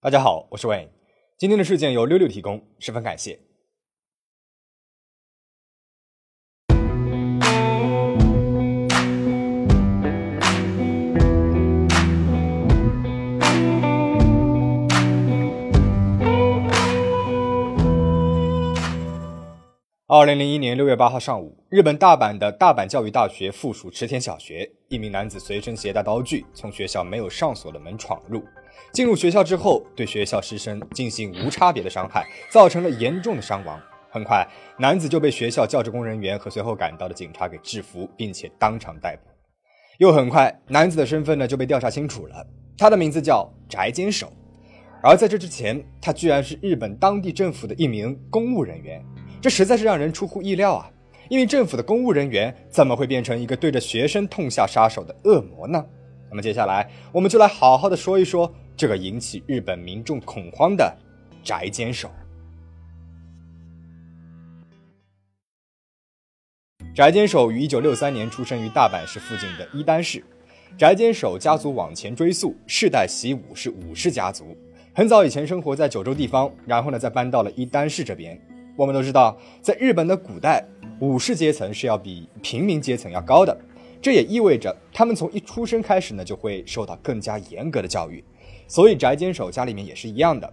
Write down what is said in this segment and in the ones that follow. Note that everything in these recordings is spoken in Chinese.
大家好，我是 Wayne。今天的事件由六六提供，十分感谢。二零零一年六月八号上午，日本大阪的大阪教育大学附属池田小学，一名男子随身携带刀具，从学校没有上锁的门闯入。进入学校之后，对学校师生进行无差别的伤害，造成了严重的伤亡。很快，男子就被学校教职工人员和随后赶到的警察给制服，并且当场逮捕。又很快，男子的身份呢就被调查清楚了，他的名字叫宅坚守。而在这之前，他居然是日本当地政府的一名公务人员，这实在是让人出乎意料啊！因为政府的公务人员怎么会变成一个对着学生痛下杀手的恶魔呢？那么接下来，我们就来好好的说一说。这个引起日本民众恐慌的宅坚守。宅坚守于一九六三年出生于大阪市附近的伊丹市。宅坚守家族往前追溯，世代习武是武士家族，很早以前生活在九州地方，然后呢再搬到了伊丹市这边。我们都知道，在日本的古代，武士阶层是要比平民阶层要高的，这也意味着他们从一出生开始呢就会受到更加严格的教育。所以宅坚守家里面也是一样的，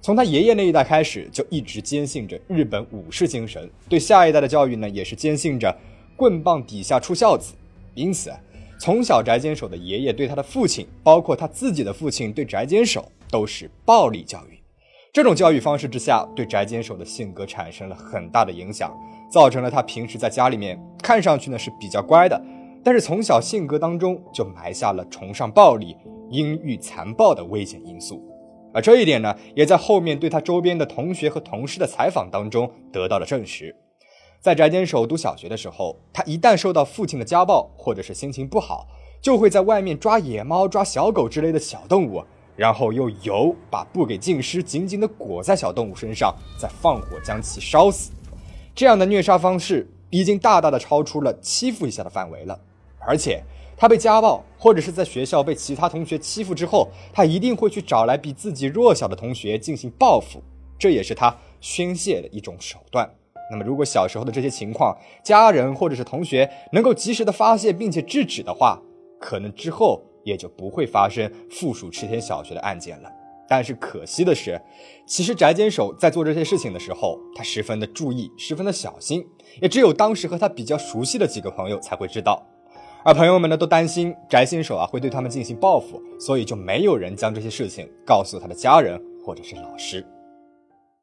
从他爷爷那一代开始就一直坚信着日本武士精神，对下一代的教育呢也是坚信着棍棒底下出孝子。因此，从小宅坚守的爷爷对他的父亲，包括他自己的父亲对宅坚守都是暴力教育。这种教育方式之下，对宅坚守的性格产生了很大的影响，造成了他平时在家里面看上去呢是比较乖的，但是从小性格当中就埋下了崇尚暴力。阴郁残暴的危险因素，而这一点呢，也在后面对他周边的同学和同事的采访当中得到了证实。在宅坚守读小学的时候，他一旦受到父亲的家暴，或者是心情不好，就会在外面抓野猫、抓小狗之类的小动物，然后用油把布给浸湿，紧紧地裹在小动物身上，再放火将其烧死。这样的虐杀方式已经大大的超出了欺负一下的范围了，而且。他被家暴，或者是在学校被其他同学欺负之后，他一定会去找来比自己弱小的同学进行报复，这也是他宣泄的一种手段。那么，如果小时候的这些情况，家人或者是同学能够及时的发现并且制止的话，可能之后也就不会发生附属池田小学的案件了。但是可惜的是，其实宅坚守在做这些事情的时候，他十分的注意，十分的小心，也只有当时和他比较熟悉的几个朋友才会知道。而朋友们呢，都担心翟先手啊会对他们进行报复，所以就没有人将这些事情告诉他的家人或者是老师。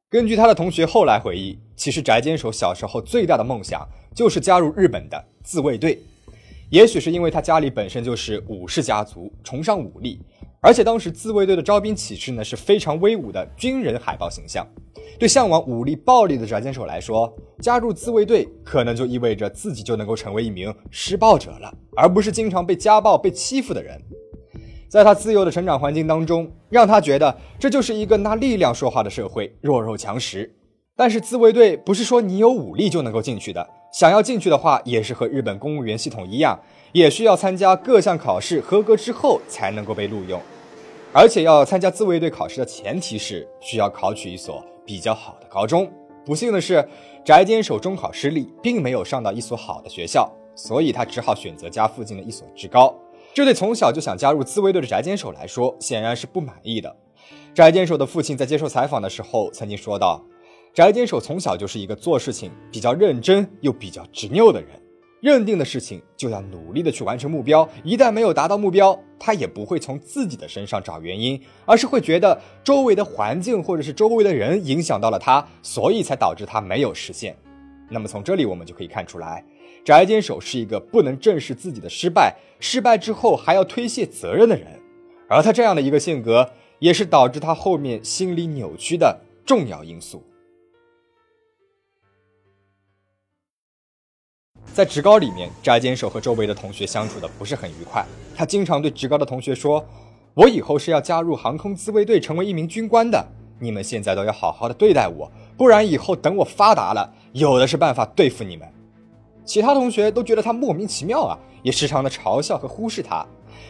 根据他的同学后来回忆，其实翟坚守小时候最大的梦想就是加入日本的自卫队。也许是因为他家里本身就是武士家族，崇尚武力。而且当时自卫队的招兵启事呢是非常威武的军人海报形象，对向往武力暴力的翟坚守来说，加入自卫队可能就意味着自己就能够成为一名施暴者了，而不是经常被家暴、被欺负的人。在他自由的成长环境当中，让他觉得这就是一个拿力量说话的社会，弱肉强食。但是自卫队不是说你有武力就能够进去的，想要进去的话，也是和日本公务员系统一样，也需要参加各项考试，合格之后才能够被录用。而且要参加自卫队考试的前提是需要考取一所比较好的高中。不幸的是，翟坚守中考失利，并没有上到一所好的学校，所以他只好选择家附近的一所职高。这对从小就想加入自卫队的翟坚守来说，显然是不满意的。翟坚守的父亲在接受采访的时候曾经说道：“翟坚守从小就是一个做事情比较认真又比较执拗的人。”认定的事情就要努力的去完成目标，一旦没有达到目标，他也不会从自己的身上找原因，而是会觉得周围的环境或者是周围的人影响到了他，所以才导致他没有实现。那么从这里我们就可以看出来，翟坚守是一个不能正视自己的失败，失败之后还要推卸责任的人，而他这样的一个性格，也是导致他后面心理扭曲的重要因素。在职高里面，翟坚守和周围的同学相处的不是很愉快。他经常对职高的同学说：“我以后是要加入航空自卫队，成为一名军官的。你们现在都要好好的对待我，不然以后等我发达了，有的是办法对付你们。”其他同学都觉得他莫名其妙啊，也时常的嘲笑和忽视他。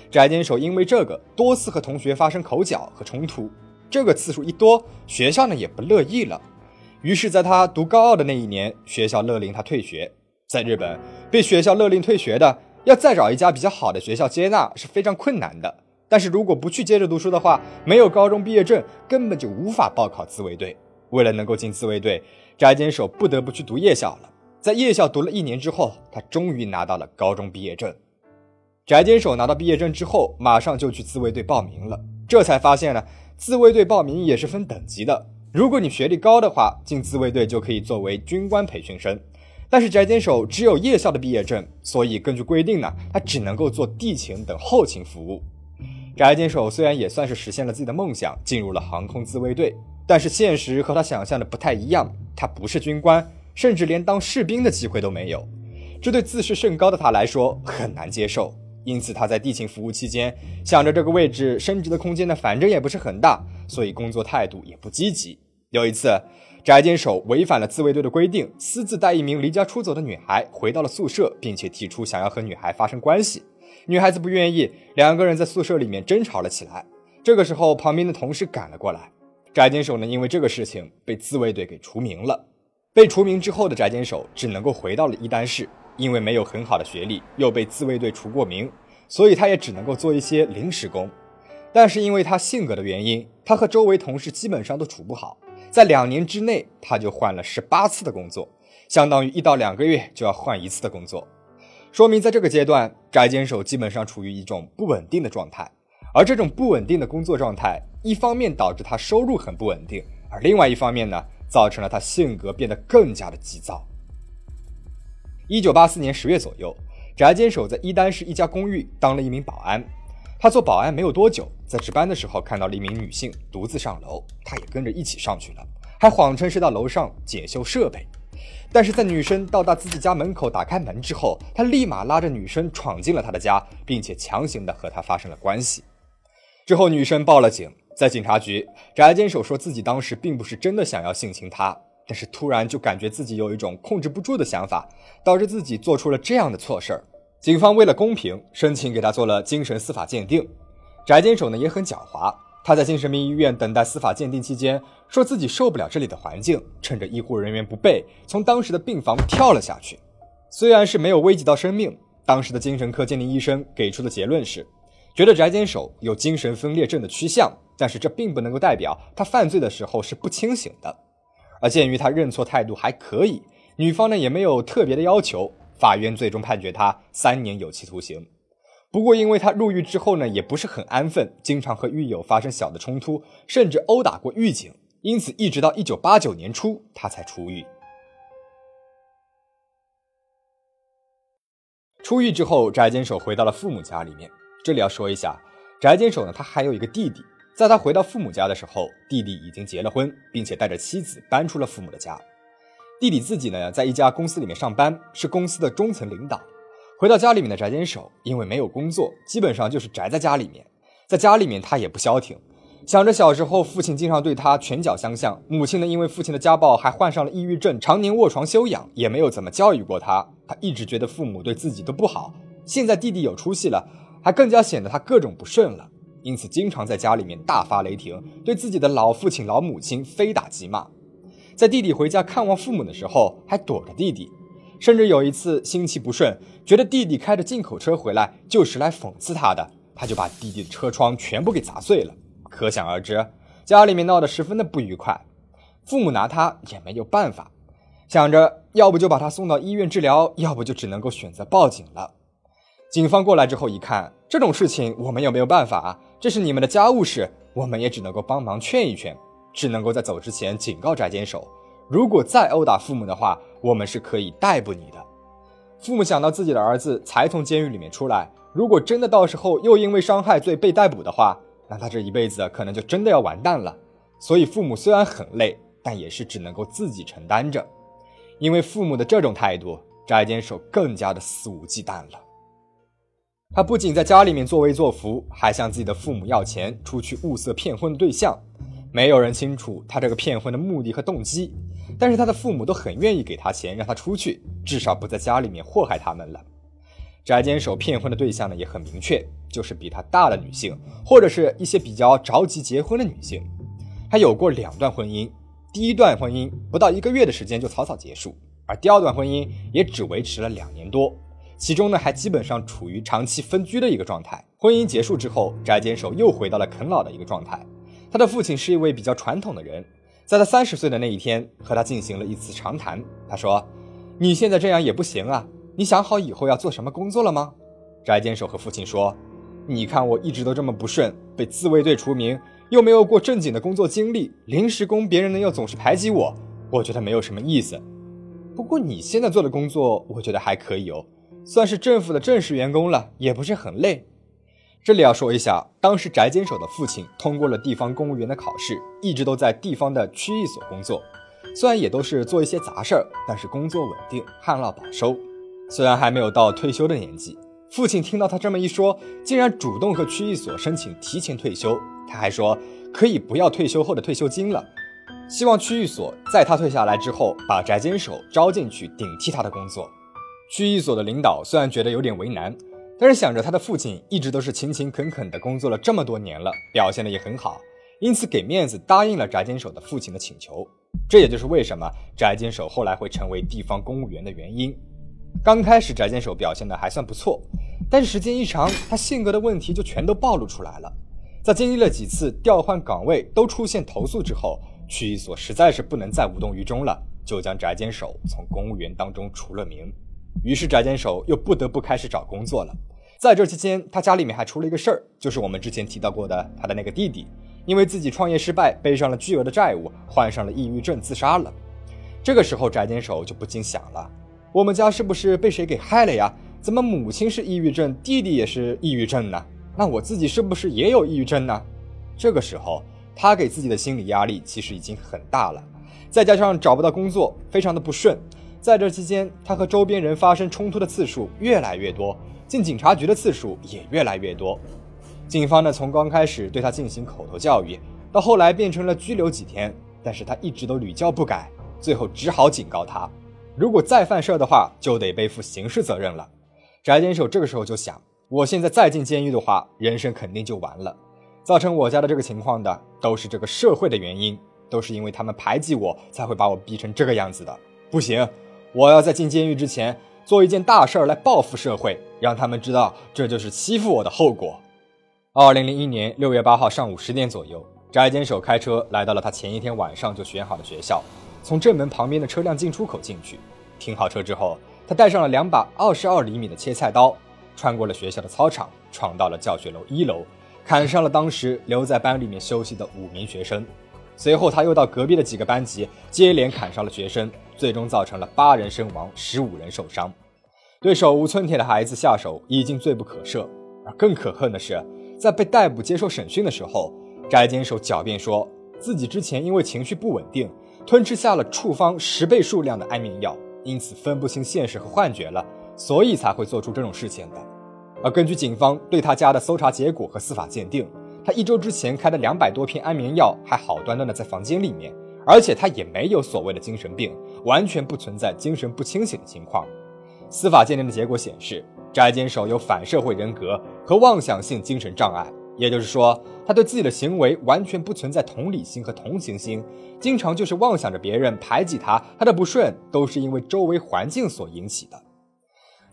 翟坚守因为这个多次和同学发生口角和冲突。这个次数一多，学校呢也不乐意了。于是，在他读高二的那一年，学校勒令他退学。在日本，被学校勒令退学的，要再找一家比较好的学校接纳是非常困难的。但是如果不去接着读书的话，没有高中毕业证，根本就无法报考自卫队。为了能够进自卫队，翟坚守不得不去读夜校了。在夜校读了一年之后，他终于拿到了高中毕业证。翟坚守拿到毕业证之后，马上就去自卫队报名了。这才发现呢，自卫队报名也是分等级的。如果你学历高的话，进自卫队就可以作为军官培训生。但是翟坚守只有夜校的毕业证，所以根据规定呢，他只能够做地勤等后勤服务。翟坚守虽然也算是实现了自己的梦想，进入了航空自卫队，但是现实和他想象的不太一样。他不是军官，甚至连当士兵的机会都没有，这对自视甚高的他来说很难接受。因此，他在地勤服务期间，想着这个位置升职的空间呢，反正也不是很大，所以工作态度也不积极。有一次，翟坚守违反了自卫队的规定，私自带一名离家出走的女孩回到了宿舍，并且提出想要和女孩发生关系。女孩子不愿意，两个人在宿舍里面争吵了起来。这个时候，旁边的同事赶了过来，翟坚守呢，因为这个事情被自卫队给除名了。被除名之后的翟坚守只能够回到了一丹市，因为没有很好的学历，又被自卫队除过名，所以他也只能够做一些临时工。但是因为他性格的原因，他和周围同事基本上都处不好。在两年之内，他就换了十八次的工作，相当于一到两个月就要换一次的工作，说明在这个阶段，翟坚守基本上处于一种不稳定的状态。而这种不稳定的工作状态，一方面导致他收入很不稳定，而另外一方面呢，造成了他性格变得更加的急躁。一九八四年十月左右，翟坚守在伊丹市一家公寓当了一名保安。他做保安没有多久，在值班的时候看到了一名女性独自上楼，他也跟着一起上去了，还谎称是到楼上检修设备。但是在女生到达自己家门口打开门之后，他立马拉着女生闯进了他的家，并且强行的和她发生了关系。之后女生报了警，在警察局，翟坚守说自己当时并不是真的想要性侵她，但是突然就感觉自己有一种控制不住的想法，导致自己做出了这样的错事儿。警方为了公平，申请给他做了精神司法鉴定。翟坚守呢也很狡猾，他在精神病医院等待司法鉴定期间，说自己受不了这里的环境，趁着医护人员不备，从当时的病房跳了下去。虽然是没有危及到生命，当时的精神科鉴定医生给出的结论是，觉得翟坚守有精神分裂症的趋向，但是这并不能够代表他犯罪的时候是不清醒的。而鉴于他认错态度还可以，女方呢也没有特别的要求。法院最终判决他三年有期徒刑。不过，因为他入狱之后呢，也不是很安分，经常和狱友发生小的冲突，甚至殴打过狱警，因此一直到一九八九年初，他才出狱。出狱之后，翟坚守回到了父母家里面。这里要说一下，翟坚守呢，他还有一个弟弟。在他回到父母家的时候，弟弟已经结了婚，并且带着妻子搬出了父母的家。弟弟自己呢，在一家公司里面上班，是公司的中层领导。回到家里面的宅坚守，因为没有工作，基本上就是宅在家里面。在家里面，他也不消停，想着小时候父亲经常对他拳脚相向，母亲呢因为父亲的家暴还患上了抑郁症，常年卧床休养，也没有怎么教育过他。他一直觉得父母对自己都不好。现在弟弟有出息了，还更加显得他各种不顺了，因此经常在家里面大发雷霆，对自己的老父亲、老母亲非打即骂。在弟弟回家看望父母的时候，还躲着弟弟，甚至有一次心气不顺，觉得弟弟开着进口车回来就是来讽刺他的，他就把弟弟的车窗全部给砸碎了。可想而知，家里面闹得十分的不愉快。父母拿他也没有办法，想着要不就把他送到医院治疗，要不就只能够选择报警了。警方过来之后一看，这种事情我们也没有办法，这是你们的家务事，我们也只能够帮忙劝一劝。只能够在走之前警告翟坚守，如果再殴打父母的话，我们是可以逮捕你的。父母想到自己的儿子才从监狱里面出来，如果真的到时候又因为伤害罪被逮捕的话，那他这一辈子可能就真的要完蛋了。所以父母虽然很累，但也是只能够自己承担着。因为父母的这种态度，翟坚守更加的肆无忌惮了。他不仅在家里面作威作福，还向自己的父母要钱，出去物色骗婚的对象。没有人清楚他这个骗婚的目的和动机，但是他的父母都很愿意给他钱，让他出去，至少不在家里面祸害他们了。翟坚守骗婚的对象呢也很明确，就是比他大的女性，或者是一些比较着急结婚的女性。他有过两段婚姻，第一段婚姻不到一个月的时间就草草结束，而第二段婚姻也只维持了两年多，其中呢还基本上处于长期分居的一个状态。婚姻结束之后，翟坚守又回到了啃老的一个状态。他的父亲是一位比较传统的人，在他三十岁的那一天和他进行了一次长谈。他说：“你现在这样也不行啊，你想好以后要做什么工作了吗？”翟坚守和父亲说。你看我一直都这么不顺，被自卫队除名，又没有过正经的工作经历，临时工别人呢又总是排挤我，我觉得没有什么意思。不过你现在做的工作，我觉得还可以哦，算是政府的正式员工了，也不是很累。这里要说一下，当时翟坚守的父亲通过了地方公务员的考试，一直都在地方的区域所工作，虽然也都是做一些杂事儿，但是工作稳定，旱涝保收。虽然还没有到退休的年纪。父亲听到他这么一说，竟然主动和区域所申请提前退休。他还说可以不要退休后的退休金了，希望区域所在他退下来之后，把翟坚守招进去顶替他的工作。区域所的领导虽然觉得有点为难，但是想着他的父亲一直都是勤勤恳恳的工作了这么多年了，表现的也很好，因此给面子答应了翟坚守的父亲的请求。这也就是为什么翟坚守后来会成为地方公务员的原因。刚开始翟坚守表现的还算不错。但是时间一长，他性格的问题就全都暴露出来了。在经历了几次调换岗位都出现投诉之后，区一所实在是不能再无动于衷了，就将翟坚守从公务员当中除了名。于是翟坚守又不得不开始找工作了。在这期间，他家里面还出了一个事儿，就是我们之前提到过的，他的那个弟弟，因为自己创业失败，背上了巨额的债务，患上了抑郁症，自杀了。这个时候，翟坚守就不禁想了：我们家是不是被谁给害了呀？怎么母亲是抑郁症，弟弟也是抑郁症呢？那我自己是不是也有抑郁症呢？这个时候，他给自己的心理压力其实已经很大了，再加上找不到工作，非常的不顺。在这期间，他和周边人发生冲突的次数越来越多，进警察局的次数也越来越多。警方呢，从刚开始对他进行口头教育，到后来变成了拘留几天，但是他一直都屡教不改，最后只好警告他，如果再犯事儿的话，就得背负刑事责任了。翟坚守这个时候就想，我现在再进监狱的话，人生肯定就完了。造成我家的这个情况的，都是这个社会的原因，都是因为他们排挤我，才会把我逼成这个样子的。不行，我要在进监狱之前做一件大事儿来报复社会，让他们知道这就是欺负我的后果。二零零一年六月八号上午十点左右，翟坚守开车来到了他前一天晚上就选好的学校，从正门旁边的车辆进出口进去，停好车之后。他带上了两把二十二厘米的切菜刀，穿过了学校的操场，闯到了教学楼一楼，砍伤了当时留在班里面休息的五名学生。随后，他又到隔壁的几个班级接连砍伤了学生，最终造成了八人身亡，十五人受伤。对手无寸铁的孩子下手已经罪不可赦，而更可恨的是，在被逮捕接受审讯的时候，翟坚守狡辩说自己之前因为情绪不稳定，吞吃下了处方十倍数量的安眠药。因此分不清现实和幻觉了，所以才会做出这种事情的。而根据警方对他家的搜查结果和司法鉴定，他一周之前开的两百多片安眠药还好端端的在房间里面，而且他也没有所谓的精神病，完全不存在精神不清醒的情况。司法鉴定的结果显示，翟坚守有反社会人格和妄想性精神障碍。也就是说，他对自己的行为完全不存在同理心和同情心，经常就是妄想着别人排挤他，他的不顺都是因为周围环境所引起的。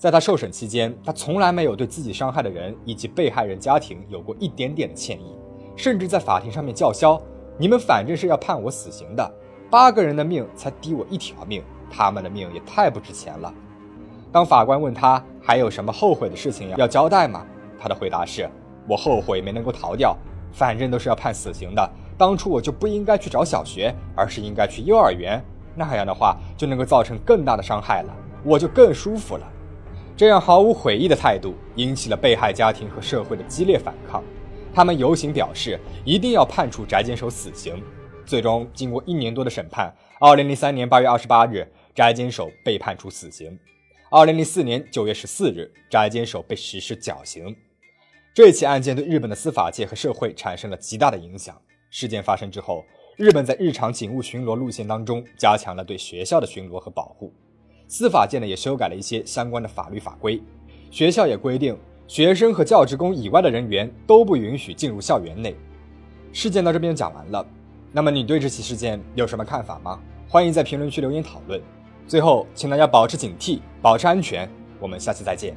在他受审期间，他从来没有对自己伤害的人以及被害人家庭有过一点点的歉意，甚至在法庭上面叫嚣：“你们反正是要判我死刑的，八个人的命才抵我一条命，他们的命也太不值钱了。”当法官问他还有什么后悔的事情要交代吗？他的回答是。我后悔没能够逃掉，反正都是要判死刑的。当初我就不应该去找小学，而是应该去幼儿园，那样的话就能够造成更大的伤害了，我就更舒服了。这样毫无悔意的态度引起了被害家庭和社会的激烈反抗，他们游行表示一定要判处翟坚守死刑。最终，经过一年多的审判，二零零三年八月二十八日，翟坚守被判处死刑；二零零四年九月十四日，翟坚守被实施绞刑。这起案件对日本的司法界和社会产生了极大的影响。事件发生之后，日本在日常警务巡逻路线当中加强了对学校的巡逻和保护，司法界呢也修改了一些相关的法律法规。学校也规定，学生和教职工以外的人员都不允许进入校园内。事件到这边就讲完了，那么你对这起事件有什么看法吗？欢迎在评论区留言讨论。最后，请大家保持警惕，保持安全。我们下期再见。